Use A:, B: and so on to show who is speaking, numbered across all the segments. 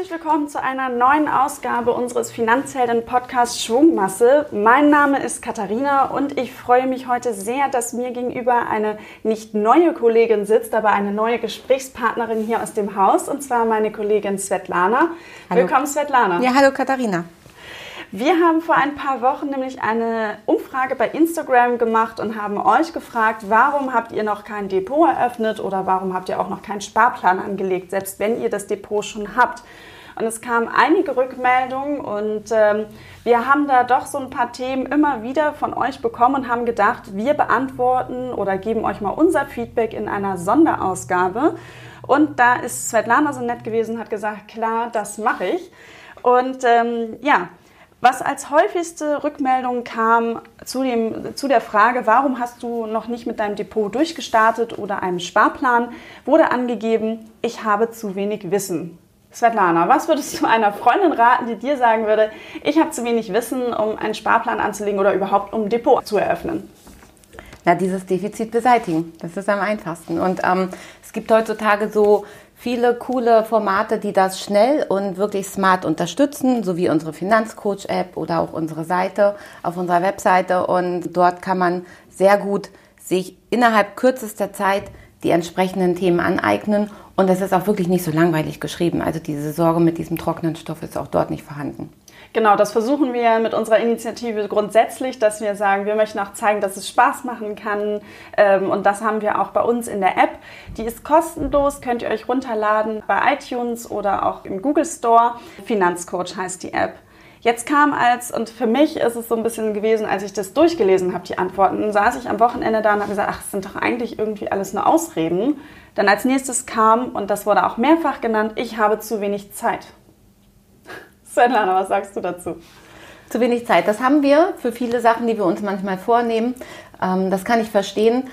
A: Herzlich willkommen zu einer neuen Ausgabe unseres Finanzhelden-Podcasts Schwungmasse. Mein Name ist Katharina und ich freue mich heute sehr, dass mir gegenüber eine nicht neue Kollegin sitzt, aber eine neue Gesprächspartnerin hier aus dem Haus, und zwar meine Kollegin Svetlana. Hallo. Willkommen, Svetlana.
B: Ja, hallo Katharina.
A: Wir haben vor ein paar Wochen nämlich eine Umfrage bei Instagram gemacht und haben euch gefragt, warum habt ihr noch kein Depot eröffnet oder warum habt ihr auch noch keinen Sparplan angelegt, selbst wenn ihr das Depot schon habt. Und es kamen einige Rückmeldungen und ähm, wir haben da doch so ein paar Themen immer wieder von euch bekommen und haben gedacht, wir beantworten oder geben euch mal unser Feedback in einer Sonderausgabe. Und da ist Svetlana so nett gewesen, hat gesagt, klar, das mache ich. Und ähm, ja, was als häufigste Rückmeldung kam zu, dem, zu der Frage, warum hast du noch nicht mit deinem Depot durchgestartet oder einem Sparplan, wurde angegeben, ich habe zu wenig Wissen. Svetlana, was würdest du einer Freundin raten, die dir sagen würde, ich habe zu wenig Wissen, um einen Sparplan anzulegen oder überhaupt um ein Depot zu eröffnen?
B: Ja, dieses Defizit beseitigen. Das ist am einfachsten. Und ähm, es gibt heutzutage so viele coole Formate, die das schnell und wirklich smart unterstützen, so wie unsere Finanzcoach-App oder auch unsere Seite auf unserer Webseite. Und dort kann man sehr gut sich innerhalb kürzester Zeit die entsprechenden Themen aneignen. Und es ist auch wirklich nicht so langweilig geschrieben. Also diese Sorge mit diesem trockenen Stoff ist auch dort nicht vorhanden.
A: Genau, das versuchen wir mit unserer Initiative grundsätzlich, dass wir sagen, wir möchten auch zeigen, dass es Spaß machen kann. Ähm, und das haben wir auch bei uns in der App. Die ist kostenlos, könnt ihr euch runterladen bei iTunes oder auch im Google Store. Finanzcoach heißt die App. Jetzt kam als, und für mich ist es so ein bisschen gewesen, als ich das durchgelesen habe, die Antworten, saß ich am Wochenende da und habe gesagt, ach, es sind doch eigentlich irgendwie alles nur Ausreden. Dann als nächstes kam, und das wurde auch mehrfach genannt, ich habe zu wenig Zeit. Svetlana, was sagst du dazu?
B: Zu wenig Zeit. Das haben wir für viele Sachen, die wir uns manchmal vornehmen. Ähm, das kann ich verstehen.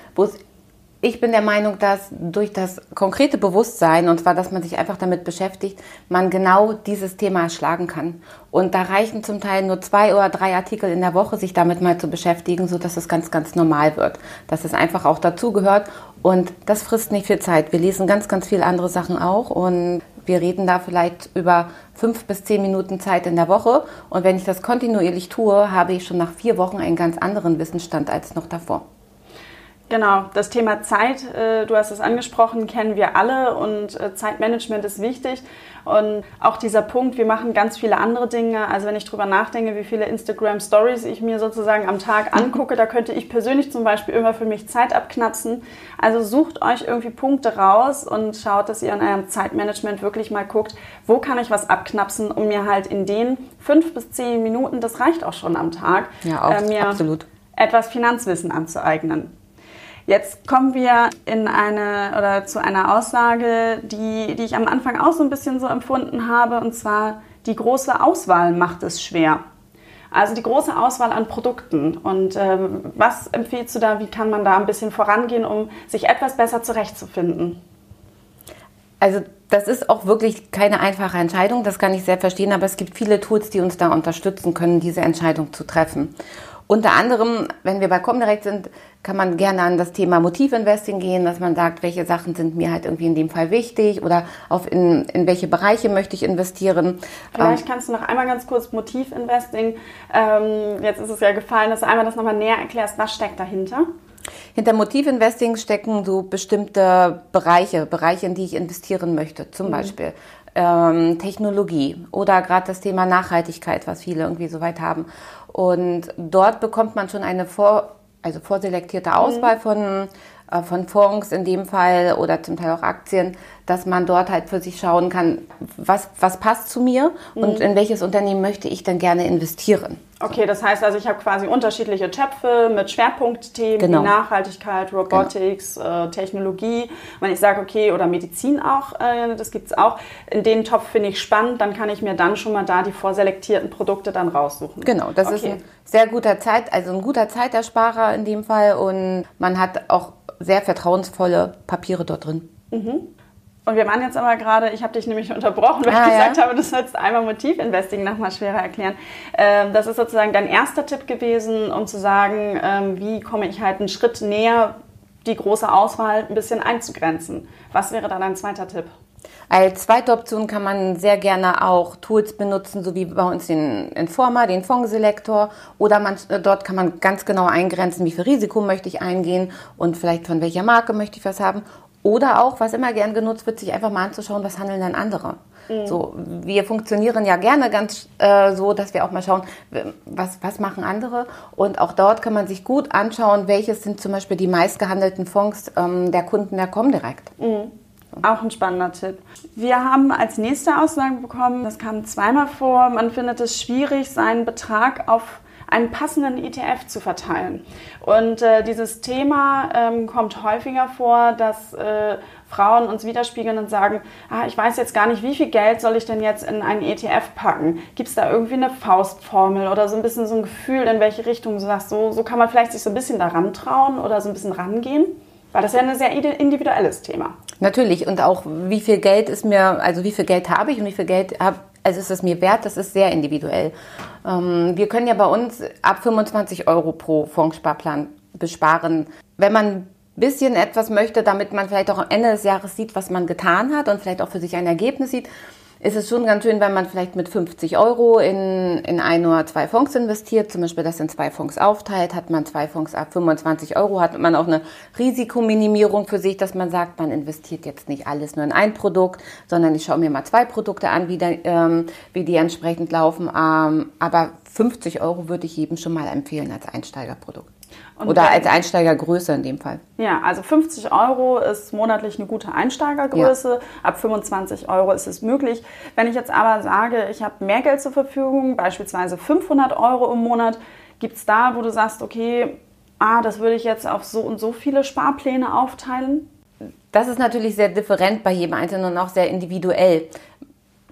B: Ich bin der Meinung, dass durch das konkrete Bewusstsein, und zwar, dass man sich einfach damit beschäftigt, man genau dieses Thema erschlagen kann. Und da reichen zum Teil nur zwei oder drei Artikel in der Woche, sich damit mal zu beschäftigen, sodass es ganz, ganz normal wird. Dass es einfach auch dazugehört. Und das frisst nicht viel Zeit. Wir lesen ganz, ganz viele andere Sachen auch. Und wir reden da vielleicht über fünf bis zehn Minuten Zeit in der Woche. Und wenn ich das kontinuierlich tue, habe ich schon nach vier Wochen einen ganz anderen Wissensstand als noch davor.
A: Genau, das Thema Zeit, äh, du hast es angesprochen, kennen wir alle und äh, Zeitmanagement ist wichtig. Und auch dieser Punkt, wir machen ganz viele andere Dinge. Also wenn ich drüber nachdenke, wie viele Instagram Stories ich mir sozusagen am Tag angucke, da könnte ich persönlich zum Beispiel immer für mich Zeit abknapsen. Also sucht euch irgendwie Punkte raus und schaut, dass ihr an eurem Zeitmanagement wirklich mal guckt, wo kann ich was abknapsen, um mir halt in den fünf bis zehn Minuten, das reicht auch schon am Tag,
B: ja, auch, äh, mir absolut.
A: etwas Finanzwissen anzueignen. Jetzt kommen wir in eine oder zu einer Aussage, die, die ich am Anfang auch so ein bisschen so empfunden habe, und zwar die große Auswahl macht es schwer. Also die große Auswahl an Produkten. Und ähm, was empfiehlst du da? Wie kann man da ein bisschen vorangehen, um sich etwas besser zurechtzufinden?
B: Also das ist auch wirklich keine einfache Entscheidung, das kann ich sehr verstehen, aber es gibt viele Tools, die uns da unterstützen können, diese Entscheidung zu treffen. Unter anderem, wenn wir bei Comdirect sind, kann man gerne an das Thema Motivinvesting gehen, dass man sagt, welche Sachen sind mir halt irgendwie in dem Fall wichtig oder auf in, in welche Bereiche möchte ich investieren.
A: Vielleicht ähm, kannst du noch einmal ganz kurz Motivinvesting, ähm, jetzt ist es ja gefallen, dass du einmal das nochmal näher erklärst, was steckt dahinter?
B: Hinter Motivinvesting stecken so bestimmte Bereiche, Bereiche, in die ich investieren möchte. Zum mhm. Beispiel ähm, Technologie oder gerade das Thema Nachhaltigkeit, was viele irgendwie so weit haben. Und dort bekommt man schon eine vor, also vorselektierte Auswahl mhm. von, äh, von Fonds in dem Fall oder zum Teil auch Aktien, dass man dort halt für sich schauen kann, was, was passt zu mir mhm. und in welches Unternehmen möchte ich denn gerne investieren.
A: Okay, das heißt also, ich habe quasi unterschiedliche Töpfe mit Schwerpunktthemen genau. wie Nachhaltigkeit, Robotics, genau. äh, Technologie. Wenn ich sage, okay, oder Medizin auch, äh, das gibt es auch. In den Topf finde ich spannend, dann kann ich mir dann schon mal da die vorselektierten Produkte dann raussuchen.
B: Genau, das okay. ist ein sehr guter Zeit, also ein guter Zeitersparer in dem Fall und man hat auch sehr vertrauensvolle Papiere dort drin.
A: Mhm. Und wir waren jetzt aber gerade, ich habe dich nämlich unterbrochen, weil ah, ich gesagt ja? habe, du sollst einmal Motivinvesting nochmal schwerer erklären. Ähm, das ist sozusagen dein erster Tipp gewesen, um zu sagen, ähm, wie komme ich halt einen Schritt näher, die große Auswahl ein bisschen einzugrenzen. Was wäre da dein zweiter Tipp?
B: Als zweite Option kann man sehr gerne auch Tools benutzen, so wie bei uns den Informer, den Fondselektor. Oder man, dort kann man ganz genau eingrenzen, wie viel Risiko möchte ich eingehen und vielleicht von welcher Marke möchte ich was haben. Oder auch, was immer gern genutzt wird, sich einfach mal anzuschauen, was handeln dann andere. Mhm. So, wir funktionieren ja gerne ganz äh, so, dass wir auch mal schauen, was, was machen andere. Und auch dort kann man sich gut anschauen, welches sind zum Beispiel die meistgehandelten Fonds ähm, der Kunden der Comdirect. Mhm.
A: Auch ein spannender Tipp. Wir haben als nächste Aussage bekommen, das kam zweimal vor, man findet es schwierig, seinen Betrag auf einen passenden ETF zu verteilen. Und äh, dieses Thema ähm, kommt häufiger vor, dass äh, Frauen uns widerspiegeln und sagen, ah, ich weiß jetzt gar nicht, wie viel Geld soll ich denn jetzt in einen ETF packen? Gibt es da irgendwie eine Faustformel oder so ein bisschen so ein Gefühl, in welche Richtung du sagst, so, so kann man vielleicht sich so ein bisschen daran trauen oder so ein bisschen rangehen? Weil das ja ein sehr individuelles Thema.
B: Natürlich. Und auch wie viel Geld ist mir, also wie viel Geld habe ich und wie viel Geld habe, also ist es mir wert, das ist sehr individuell. Ähm, wir können ja bei uns ab 25 Euro pro Fondssparplan besparen. Wenn man ein bisschen etwas möchte, damit man vielleicht auch am Ende des Jahres sieht, was man getan hat und vielleicht auch für sich ein Ergebnis sieht, ist es schon ganz schön, wenn man vielleicht mit 50 Euro in, in ein oder zwei Fonds investiert, zum Beispiel das in zwei Fonds aufteilt, hat man zwei Fonds ab 25 Euro, hat man auch eine Risikominimierung für sich, dass man sagt, man investiert jetzt nicht alles nur in ein Produkt, sondern ich schaue mir mal zwei Produkte an, wie, der, ähm, wie die entsprechend laufen. Ähm, aber 50 Euro würde ich jedem schon mal empfehlen als Einsteigerprodukt. Und Oder als Einsteigergröße in dem Fall.
A: Ja, also 50 Euro ist monatlich eine gute Einsteigergröße. Ja. Ab 25 Euro ist es möglich. Wenn ich jetzt aber sage, ich habe mehr Geld zur Verfügung, beispielsweise 500 Euro im Monat, gibt es da, wo du sagst, okay, ah, das würde ich jetzt auf so und so viele Sparpläne aufteilen?
B: Das ist natürlich sehr different bei jedem Einzelnen und auch sehr individuell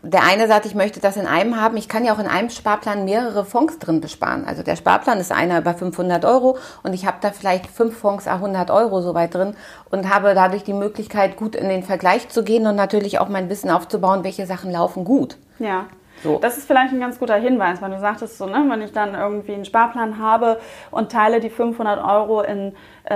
B: der eine sagt, ich möchte das in einem haben. Ich kann ja auch in einem Sparplan mehrere Fonds drin besparen. Also der Sparplan ist einer über 500 Euro und ich habe da vielleicht fünf Fonds 100 Euro so weit drin und habe dadurch die Möglichkeit, gut in den Vergleich zu gehen und natürlich auch mein Wissen aufzubauen, welche Sachen laufen gut.
A: Ja. So. Das ist vielleicht ein ganz guter Hinweis, weil du sagtest so, ne, wenn ich dann irgendwie einen Sparplan habe und teile die 500 Euro in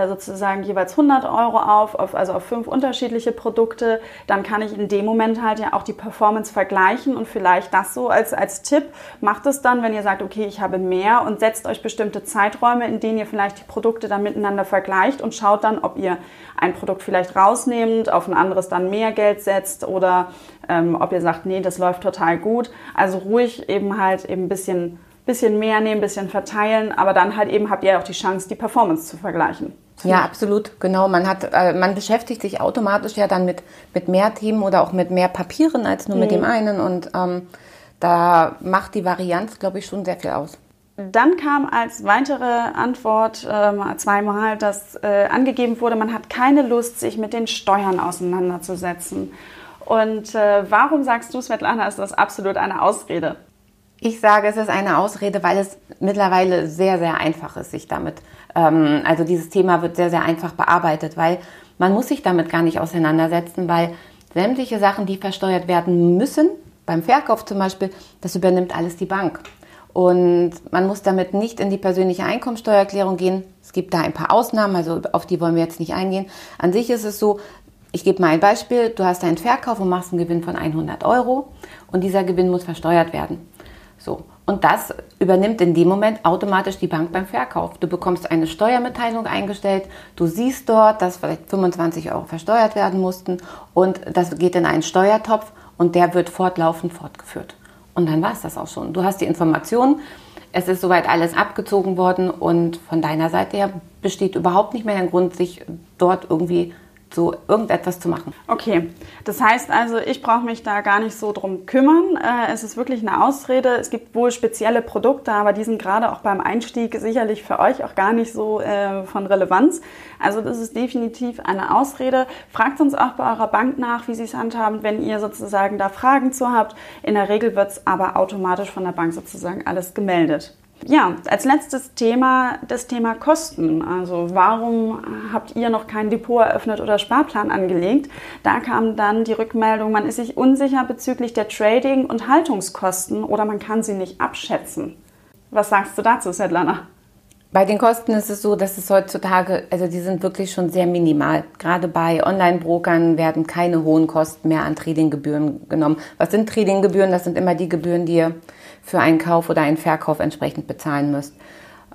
A: sozusagen jeweils 100 Euro auf, auf, also auf fünf unterschiedliche Produkte, dann kann ich in dem Moment halt ja auch die Performance vergleichen und vielleicht das so als, als Tipp, macht es dann, wenn ihr sagt, okay, ich habe mehr und setzt euch bestimmte Zeiträume, in denen ihr vielleicht die Produkte dann miteinander vergleicht und schaut dann, ob ihr ein Produkt vielleicht rausnehmt, auf ein anderes dann mehr Geld setzt oder ähm, ob ihr sagt, nee, das läuft total gut. Also ruhig eben halt eben ein bisschen bisschen mehr nehmen, bisschen verteilen, aber dann halt eben habt ihr auch die Chance, die Performance zu vergleichen.
B: Ja, absolut, genau. Man hat, äh, man beschäftigt sich automatisch ja dann mit, mit mehr Themen oder auch mit mehr Papieren als nur mhm. mit dem einen und ähm, da macht die Varianz, glaube ich, schon sehr viel aus.
A: Dann kam als weitere Antwort äh, zweimal, dass äh, angegeben wurde, man hat keine Lust, sich mit den Steuern auseinanderzusetzen. Und äh, warum sagst du, Svetlana, ist das absolut eine Ausrede?
B: Ich sage, es ist eine Ausrede, weil es mittlerweile sehr, sehr einfach ist, sich damit, ähm, also dieses Thema wird sehr, sehr einfach bearbeitet, weil man muss sich damit gar nicht auseinandersetzen, weil sämtliche Sachen, die versteuert werden müssen, beim Verkauf zum Beispiel, das übernimmt alles die Bank. Und man muss damit nicht in die persönliche Einkommensteuererklärung gehen. Es gibt da ein paar Ausnahmen, also auf die wollen wir jetzt nicht eingehen. An sich ist es so, ich gebe mal ein Beispiel, du hast einen Verkauf und machst einen Gewinn von 100 Euro und dieser Gewinn muss versteuert werden. So. Und das übernimmt in dem Moment automatisch die Bank beim Verkauf. Du bekommst eine Steuermitteilung eingestellt, du siehst dort, dass vielleicht 25 Euro versteuert werden mussten und das geht in einen Steuertopf und der wird fortlaufend fortgeführt. Und dann war es das auch schon. Du hast die Informationen, es ist soweit alles abgezogen worden und von deiner Seite her besteht überhaupt nicht mehr der Grund, sich dort irgendwie so irgendetwas zu machen.
A: Okay, das heißt also, ich brauche mich da gar nicht so drum kümmern. Äh, es ist wirklich eine Ausrede. Es gibt wohl spezielle Produkte, aber die sind gerade auch beim Einstieg sicherlich für euch auch gar nicht so äh, von Relevanz. Also das ist definitiv eine Ausrede. Fragt uns auch bei eurer Bank nach, wie sie es handhaben, wenn ihr sozusagen da Fragen zu habt. In der Regel wird es aber automatisch von der Bank sozusagen alles gemeldet. Ja, als letztes Thema das Thema Kosten. Also warum habt ihr noch kein Depot eröffnet oder Sparplan angelegt? Da kam dann die Rückmeldung, man ist sich unsicher bezüglich der Trading- und Haltungskosten oder man kann sie nicht abschätzen. Was sagst du dazu, Svetlana?
B: Bei den Kosten ist es so, dass es heutzutage, also die sind wirklich schon sehr minimal. Gerade bei Online-Brokern werden keine hohen Kosten mehr an Tradinggebühren genommen. Was sind Tradinggebühren? Das sind immer die Gebühren, die ihr für einen Kauf oder einen Verkauf entsprechend bezahlen müsst.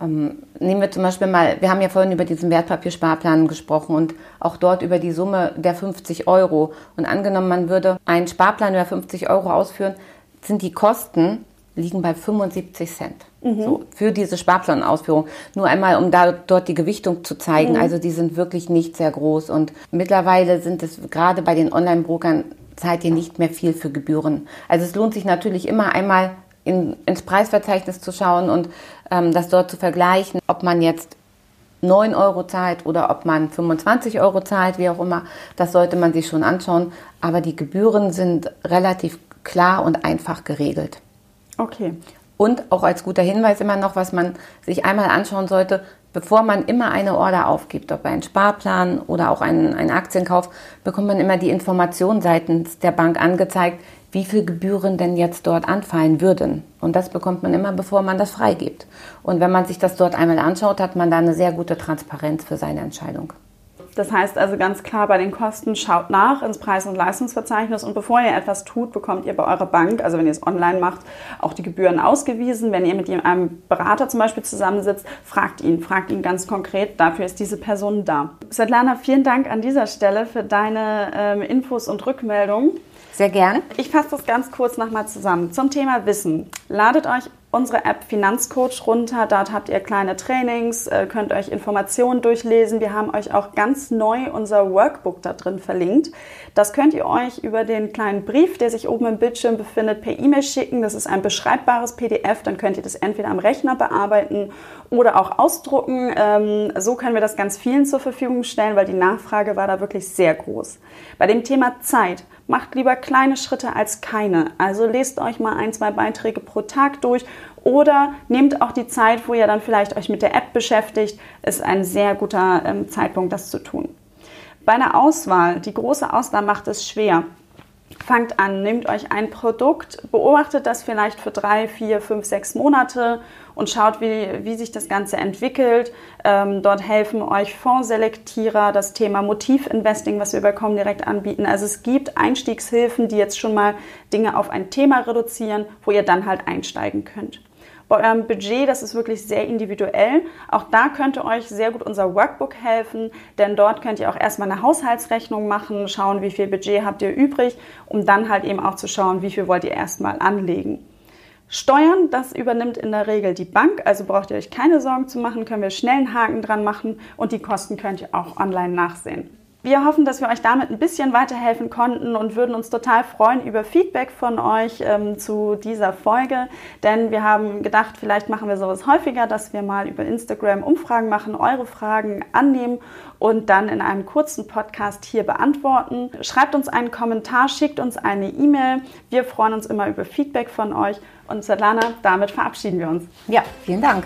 B: Ähm, nehmen wir zum Beispiel mal, wir haben ja vorhin über diesen Wertpapiersparplan gesprochen und auch dort über die Summe der 50 Euro. Und angenommen, man würde einen Sparplan über 50 Euro ausführen, sind die Kosten liegen bei 75 Cent. Mhm. So, für diese Sparplanausführung. Nur einmal, um da dort die Gewichtung zu zeigen. Mhm. Also die sind wirklich nicht sehr groß. Und mittlerweile sind es gerade bei den Online-Brokern zahlt ihr nicht mehr viel für Gebühren. Also es lohnt sich natürlich immer einmal in, ins Preisverzeichnis zu schauen und ähm, das dort zu vergleichen, ob man jetzt 9 Euro zahlt oder ob man 25 Euro zahlt, wie auch immer. Das sollte man sich schon anschauen. Aber die Gebühren sind relativ klar und einfach geregelt.
A: Okay.
B: Und auch als guter Hinweis immer noch, was man sich einmal anschauen sollte, bevor man immer eine Order aufgibt, ob ein Sparplan oder auch einen, einen Aktienkauf, bekommt man immer die Information seitens der Bank angezeigt, wie viel Gebühren denn jetzt dort anfallen würden. Und das bekommt man immer, bevor man das freigibt. Und wenn man sich das dort einmal anschaut, hat man da eine sehr gute Transparenz für seine Entscheidung.
A: Das heißt also ganz klar bei den Kosten, schaut nach ins Preis- und Leistungsverzeichnis und bevor ihr etwas tut, bekommt ihr bei eurer Bank, also wenn ihr es online macht, auch die Gebühren ausgewiesen. Wenn ihr mit einem Berater zum Beispiel zusammensitzt, fragt ihn, fragt ihn ganz konkret, dafür ist diese Person da. Svetlana, vielen Dank an dieser Stelle für deine ähm, Infos und Rückmeldungen.
B: Sehr gern.
A: Ich fasse das ganz kurz nochmal zusammen. Zum Thema Wissen. Ladet euch unsere App Finanzcoach runter. Dort habt ihr kleine Trainings, äh, könnt euch Informationen durchlesen. Wir haben euch auch ganz neu unser Workbook da drin verlinkt. Das könnt ihr euch über den kleinen Brief, der sich oben im Bildschirm befindet, per E-Mail schicken. Das ist ein beschreibbares PDF. Dann könnt ihr das entweder am Rechner bearbeiten oder auch ausdrucken. Ähm, so können wir das ganz vielen zur Verfügung stellen, weil die Nachfrage war da wirklich sehr groß. Bei dem Thema Zeit macht lieber kleine Schritte als keine. Also lest euch mal ein, zwei Beiträge pro Tag durch oder nehmt auch die Zeit, wo ihr dann vielleicht euch mit der App beschäftigt. Ist ein sehr guter ähm, Zeitpunkt, das zu tun. Bei einer Auswahl, die große Auswahl macht es schwer. Fangt an, nehmt euch ein Produkt, beobachtet das vielleicht für drei, vier, fünf, sechs Monate und schaut, wie, wie sich das Ganze entwickelt. Ähm, dort helfen euch Fondsselektierer, das Thema Motivinvesting, was wir bei Comdirect anbieten. Also es gibt Einstiegshilfen, die jetzt schon mal Dinge auf ein Thema reduzieren, wo ihr dann halt einsteigen könnt. Bei eurem Budget, das ist wirklich sehr individuell. Auch da könnte euch sehr gut unser Workbook helfen, denn dort könnt ihr auch erstmal eine Haushaltsrechnung machen, schauen, wie viel Budget habt ihr übrig, um dann halt eben auch zu schauen, wie viel wollt ihr erstmal anlegen. Steuern, das übernimmt in der Regel die Bank, also braucht ihr euch keine Sorgen zu machen, können wir schnell einen Haken dran machen und die Kosten könnt ihr auch online nachsehen. Wir hoffen, dass wir euch damit ein bisschen weiterhelfen konnten und würden uns total freuen über Feedback von euch ähm, zu dieser Folge. Denn wir haben gedacht, vielleicht machen wir sowas häufiger, dass wir mal über Instagram Umfragen machen, eure Fragen annehmen und dann in einem kurzen Podcast hier beantworten. Schreibt uns einen Kommentar, schickt uns eine E-Mail. Wir freuen uns immer über Feedback von euch. Und Svetlana, damit verabschieden wir uns.
B: Ja, vielen Dank.